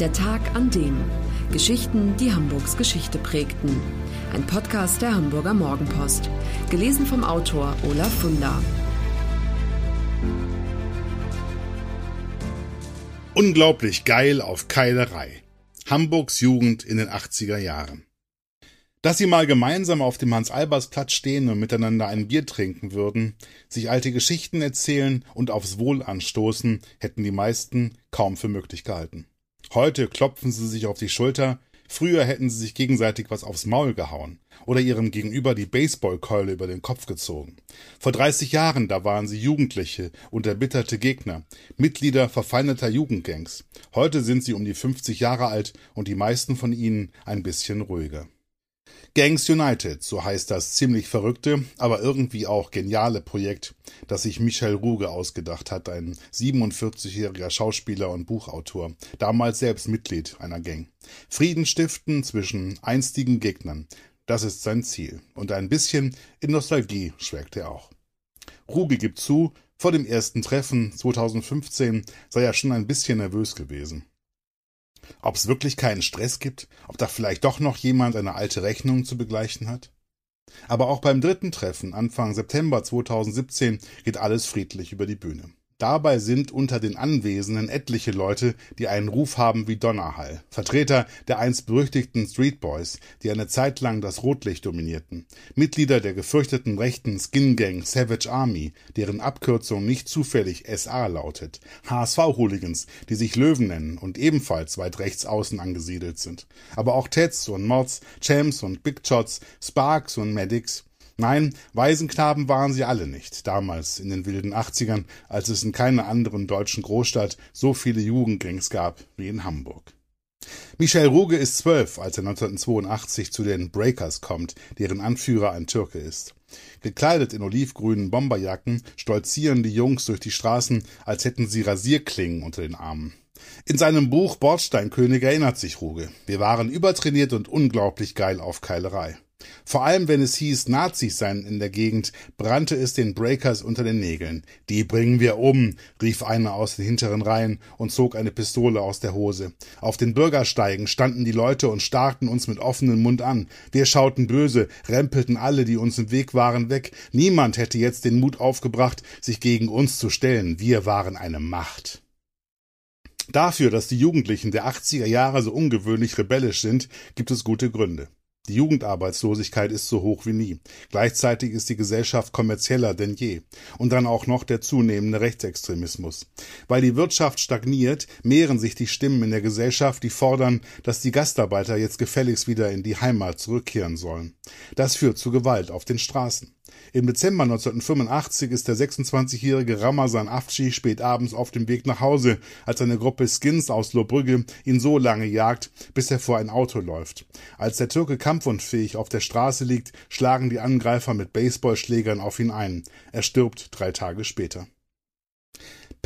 Der Tag an dem. Geschichten, die Hamburgs Geschichte prägten. Ein Podcast der Hamburger Morgenpost. Gelesen vom Autor Olaf Funder. Unglaublich geil auf Keilerei. Hamburgs Jugend in den 80er Jahren. Dass sie mal gemeinsam auf dem Hans-Albers-Platz stehen und miteinander ein Bier trinken würden, sich alte Geschichten erzählen und aufs Wohl anstoßen, hätten die meisten kaum für möglich gehalten. Heute klopfen sie sich auf die Schulter, früher hätten sie sich gegenseitig was aufs Maul gehauen oder ihrem Gegenüber die Baseballkeule über den Kopf gezogen. Vor 30 Jahren, da waren sie Jugendliche und erbitterte Gegner, Mitglieder verfeindeter Jugendgangs. Heute sind sie um die 50 Jahre alt und die meisten von ihnen ein bisschen ruhiger. Gangs United, so heißt das ziemlich verrückte, aber irgendwie auch geniale Projekt, das sich Michel Ruge ausgedacht hat, ein 47-jähriger Schauspieler und Buchautor, damals selbst Mitglied einer Gang. Frieden stiften zwischen einstigen Gegnern, das ist sein Ziel. Und ein bisschen in Nostalgie schwelgt er auch. Ruge gibt zu, vor dem ersten Treffen 2015 sei er schon ein bisschen nervös gewesen. Ob es wirklich keinen Stress gibt, ob da vielleicht doch noch jemand eine alte Rechnung zu begleichen hat? Aber auch beim dritten Treffen Anfang September 2017 geht alles friedlich über die Bühne. Dabei sind unter den Anwesenden etliche Leute, die einen Ruf haben wie Donnerhall. Vertreter der einst berüchtigten Street Boys, die eine Zeit lang das Rotlicht dominierten. Mitglieder der gefürchteten rechten Skin Gang Savage Army, deren Abkürzung nicht zufällig SA lautet. HSV-Hooligans, die sich Löwen nennen und ebenfalls weit rechts außen angesiedelt sind. Aber auch Teds und Mods, Champs und Big Shots, Sparks und Medics Nein, Waisenknaben waren sie alle nicht, damals in den wilden 80ern, als es in keiner anderen deutschen Großstadt so viele Jugendgangs gab wie in Hamburg. Michel Ruge ist zwölf, als er 1982 zu den Breakers kommt, deren Anführer ein Türke ist. Gekleidet in olivgrünen Bomberjacken stolzieren die Jungs durch die Straßen, als hätten sie Rasierklingen unter den Armen. In seinem Buch Bordsteinkönig erinnert sich Ruge. Wir waren übertrainiert und unglaublich geil auf Keilerei. Vor allem, wenn es hieß, Nazis seien in der Gegend, brannte es den Breakers unter den Nägeln. Die bringen wir um, rief einer aus den hinteren Reihen und zog eine Pistole aus der Hose. Auf den Bürgersteigen standen die Leute und starrten uns mit offenem Mund an. Wir schauten böse, rempelten alle, die uns im Weg waren, weg. Niemand hätte jetzt den Mut aufgebracht, sich gegen uns zu stellen. Wir waren eine Macht. Dafür, dass die Jugendlichen der 80er Jahre so ungewöhnlich rebellisch sind, gibt es gute Gründe. Die Jugendarbeitslosigkeit ist so hoch wie nie. Gleichzeitig ist die Gesellschaft kommerzieller denn je. Und dann auch noch der zunehmende Rechtsextremismus. Weil die Wirtschaft stagniert, mehren sich die Stimmen in der Gesellschaft, die fordern, dass die Gastarbeiter jetzt gefälligst wieder in die Heimat zurückkehren sollen. Das führt zu Gewalt auf den Straßen. Im Dezember 1985 ist der 26-jährige Ramazan Afci spät abends auf dem Weg nach Hause, als eine Gruppe Skins aus Lohbrügge ihn so lange jagt, bis er vor ein Auto läuft. Als der Türke kampfunfähig auf der Straße liegt, schlagen die Angreifer mit Baseballschlägern auf ihn ein. Er stirbt drei Tage später.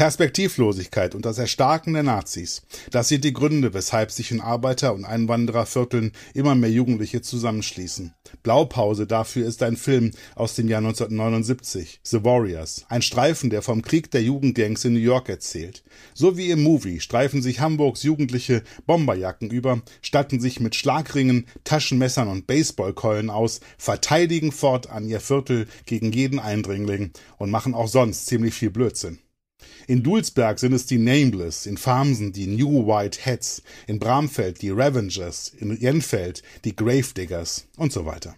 Perspektivlosigkeit und das Erstarken der Nazis. Das sind die Gründe, weshalb sich in Arbeiter- und Einwanderervierteln immer mehr Jugendliche zusammenschließen. Blaupause dafür ist ein Film aus dem Jahr 1979, The Warriors, ein Streifen, der vom Krieg der Jugendgangs in New York erzählt. So wie im Movie streifen sich Hamburgs Jugendliche Bomberjacken über, statten sich mit Schlagringen, Taschenmessern und Baseballkeulen aus, verteidigen fortan ihr Viertel gegen jeden Eindringling und machen auch sonst ziemlich viel Blödsinn. In Dulsberg sind es die Nameless, in Farmsen die New White Hats, in Bramfeld die Ravengers, in Jenfeld die Gravediggers und so weiter.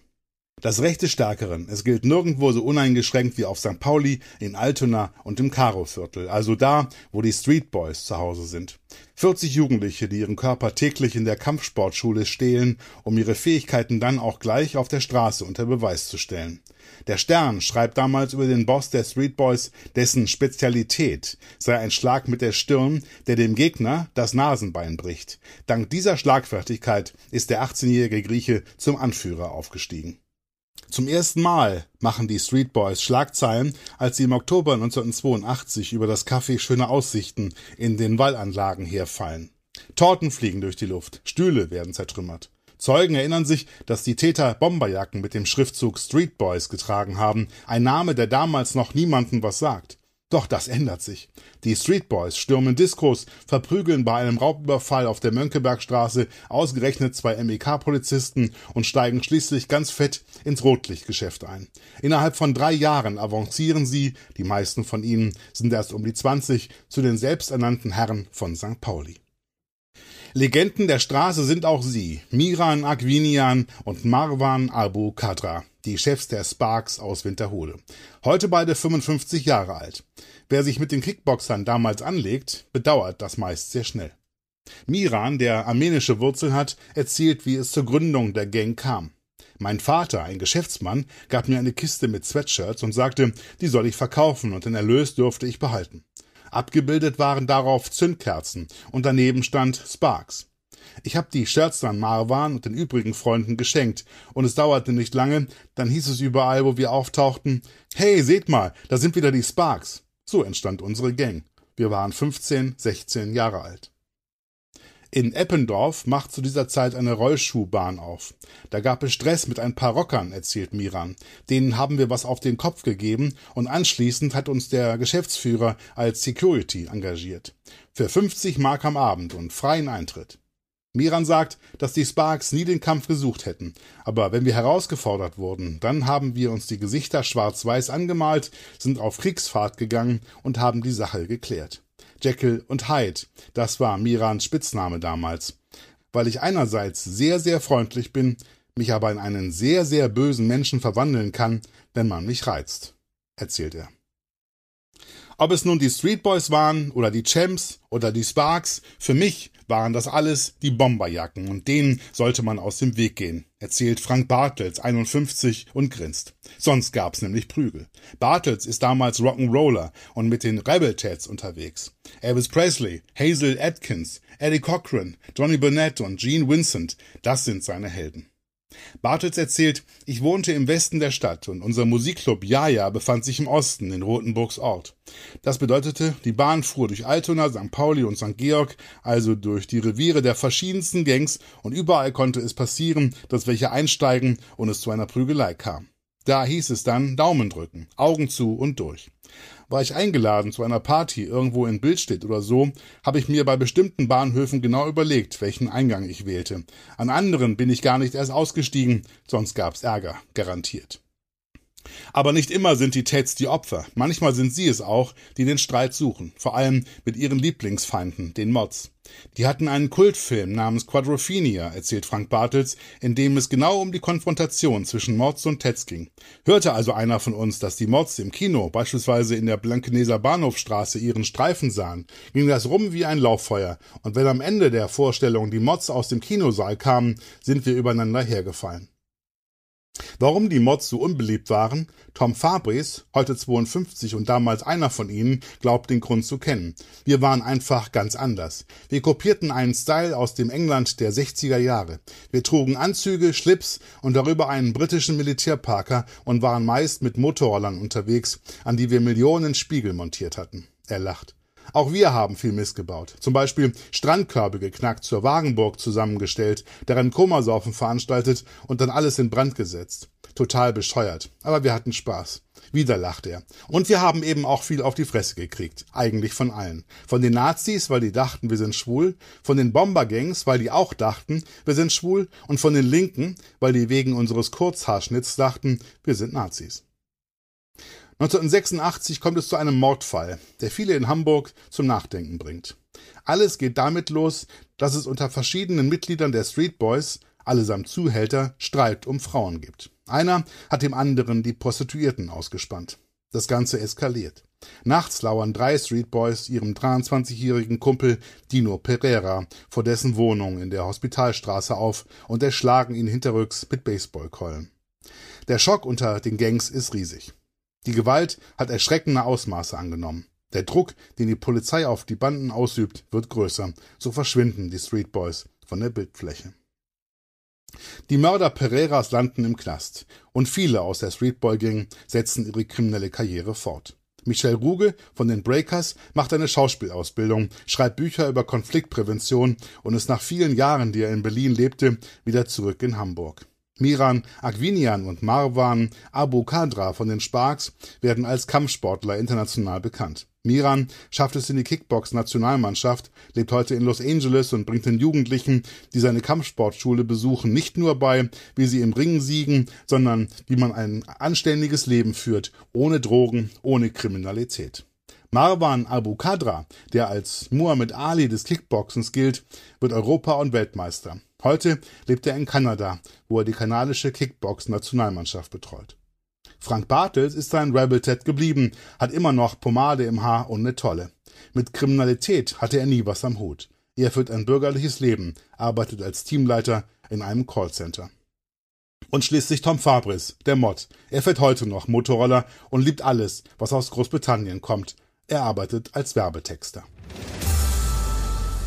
Das Recht des Stärkeren. Es gilt nirgendwo so uneingeschränkt wie auf St. Pauli, in Altona und im Karo-Viertel, also da, wo die Street Boys zu Hause sind. 40 Jugendliche, die ihren Körper täglich in der Kampfsportschule stehlen, um ihre Fähigkeiten dann auch gleich auf der Straße unter Beweis zu stellen. Der Stern schreibt damals über den Boss der Street Boys, dessen Spezialität sei ein Schlag mit der Stirn, der dem Gegner das Nasenbein bricht. Dank dieser Schlagfertigkeit ist der 18-jährige Grieche zum Anführer aufgestiegen. Zum ersten Mal machen die Street Boys Schlagzeilen, als sie im Oktober 1982 über das Café Schöne Aussichten in den Wallanlagen herfallen. Torten fliegen durch die Luft, Stühle werden zertrümmert. Zeugen erinnern sich, dass die Täter Bomberjacken mit dem Schriftzug Street Boys getragen haben, ein Name, der damals noch niemandem was sagt. Doch das ändert sich. Die Street Boys stürmen Diskos, verprügeln bei einem Raubüberfall auf der Mönckebergstraße ausgerechnet zwei MEK-Polizisten und steigen schließlich ganz fett ins Rotlichtgeschäft ein. Innerhalb von drei Jahren avancieren sie, die meisten von ihnen sind erst um die 20, zu den selbsternannten Herren von St. Pauli. Legenden der Straße sind auch sie, Miran Aquinian und Marwan Abu Kadra, die Chefs der Sparks aus Winterhude. Heute beide 55 Jahre alt. Wer sich mit den Kickboxern damals anlegt, bedauert das meist sehr schnell. Miran, der armenische Wurzeln hat, erzählt, wie es zur Gründung der Gang kam. Mein Vater, ein Geschäftsmann, gab mir eine Kiste mit Sweatshirts und sagte, die soll ich verkaufen und den Erlös dürfte ich behalten. Abgebildet waren darauf Zündkerzen und daneben stand Sparks. Ich habe die Shirts dann Marwan und den übrigen Freunden geschenkt, und es dauerte nicht lange, dann hieß es überall, wo wir auftauchten, hey, seht mal, da sind wieder die Sparks. So entstand unsere Gang. Wir waren 15, 16 Jahre alt. In Eppendorf macht zu dieser Zeit eine Rollschuhbahn auf. Da gab es Stress mit ein paar Rockern, erzählt Miran. Denen haben wir was auf den Kopf gegeben und anschließend hat uns der Geschäftsführer als Security engagiert. Für 50 Mark am Abend und freien Eintritt. Miran sagt, dass die Sparks nie den Kampf gesucht hätten. Aber wenn wir herausgefordert wurden, dann haben wir uns die Gesichter schwarz-weiß angemalt, sind auf Kriegsfahrt gegangen und haben die Sache geklärt. Jekyll und Hyde. Das war Mirans Spitzname damals. Weil ich einerseits sehr, sehr freundlich bin, mich aber in einen sehr, sehr bösen Menschen verwandeln kann, wenn man mich reizt, erzählt er. Ob es nun die Street Boys waren oder die Champs oder die Sparks, für mich waren das alles die Bomberjacken und denen sollte man aus dem Weg gehen, erzählt Frank Bartels, 51, und grinst. Sonst gab's nämlich Prügel. Bartels ist damals Rock'n'Roller und mit den Rebel Tats unterwegs. Elvis Presley, Hazel Atkins, Eddie Cochran, Johnny Burnett und Gene Vincent, das sind seine Helden. Bartels erzählt, ich wohnte im Westen der Stadt und unser Musikclub Jaja befand sich im Osten in Rothenburgs Ort. Das bedeutete, die Bahn fuhr durch Altona, St. Pauli und St. Georg, also durch die Reviere der verschiedensten Gangs und überall konnte es passieren, dass welche einsteigen und es zu einer Prügelei kam. Da hieß es dann Daumen drücken, Augen zu und durch. War ich eingeladen zu einer Party irgendwo in Bildstedt oder so, habe ich mir bei bestimmten Bahnhöfen genau überlegt, welchen Eingang ich wählte. An anderen bin ich gar nicht erst ausgestiegen, sonst gab's Ärger, garantiert. Aber nicht immer sind die Tats die Opfer. Manchmal sind sie es auch, die den Streit suchen. Vor allem mit ihren Lieblingsfeinden, den Mods. Die hatten einen Kultfilm namens Quadrophenia, erzählt Frank Bartels, in dem es genau um die Konfrontation zwischen Mods und Tats ging. Hörte also einer von uns, dass die Mods im Kino, beispielsweise in der Blankeneser Bahnhofstraße, ihren Streifen sahen, ging das rum wie ein Lauffeuer. Und wenn am Ende der Vorstellung die Mods aus dem Kinosaal kamen, sind wir übereinander hergefallen. Warum die Mods so unbeliebt waren? Tom Fabris, heute 52 und damals einer von ihnen, glaubt den Grund zu kennen. Wir waren einfach ganz anders. Wir kopierten einen Style aus dem England der 60er Jahre. Wir trugen Anzüge, Schlips und darüber einen britischen Militärparker und waren meist mit Motorrollern unterwegs, an die wir Millionen Spiegel montiert hatten. Er lacht. Auch wir haben viel missgebaut. Zum Beispiel Strandkörbe geknackt, zur Wagenburg zusammengestellt, darin Komasaufen veranstaltet und dann alles in Brand gesetzt. Total bescheuert. Aber wir hatten Spaß. Wieder lacht er. Und wir haben eben auch viel auf die Fresse gekriegt. Eigentlich von allen. Von den Nazis, weil die dachten, wir sind schwul. Von den Bombergangs, weil die auch dachten, wir sind schwul. Und von den Linken, weil die wegen unseres Kurzhaarschnitts dachten, wir sind Nazis. 1986 kommt es zu einem Mordfall, der viele in Hamburg zum Nachdenken bringt. Alles geht damit los, dass es unter verschiedenen Mitgliedern der Street Boys, allesamt Zuhälter, Streit um Frauen gibt. Einer hat dem anderen die Prostituierten ausgespannt. Das Ganze eskaliert. Nachts lauern drei Street Boys ihrem 23-jährigen Kumpel Dino Pereira vor dessen Wohnung in der Hospitalstraße auf und erschlagen ihn hinterrücks mit Baseballkeulen. Der Schock unter den Gangs ist riesig. Die Gewalt hat erschreckende Ausmaße angenommen. Der Druck, den die Polizei auf die Banden ausübt, wird größer. So verschwinden die Street Boys von der Bildfläche. Die Mörder Pereiras landen im Knast und viele aus der Streetboy Gang setzen ihre kriminelle Karriere fort. Michel Ruge von den Breakers macht eine Schauspielausbildung, schreibt Bücher über Konfliktprävention und ist nach vielen Jahren, die er in Berlin lebte, wieder zurück in Hamburg. Miran Agvinian und Marwan Abu Kadra von den Sparks werden als Kampfsportler international bekannt. Miran schafft es in die Kickbox-Nationalmannschaft, lebt heute in Los Angeles und bringt den Jugendlichen, die seine Kampfsportschule besuchen, nicht nur bei, wie sie im Ring siegen, sondern wie man ein anständiges Leben führt, ohne Drogen, ohne Kriminalität. Marwan Abu Kadra, der als Muhammad Ali des Kickboxens gilt, wird Europa- und Weltmeister. Heute lebt er in Kanada, wo er die kanadische Kickbox-Nationalmannschaft betreut. Frank Bartels ist sein Rebel Ted geblieben, hat immer noch Pomade im Haar und eine Tolle. Mit Kriminalität hatte er nie was am Hut. Er führt ein bürgerliches Leben, arbeitet als Teamleiter in einem Callcenter. Und schließlich Tom Fabris, der Mod. Er fährt heute noch Motorroller und liebt alles, was aus Großbritannien kommt. Er arbeitet als Werbetexter.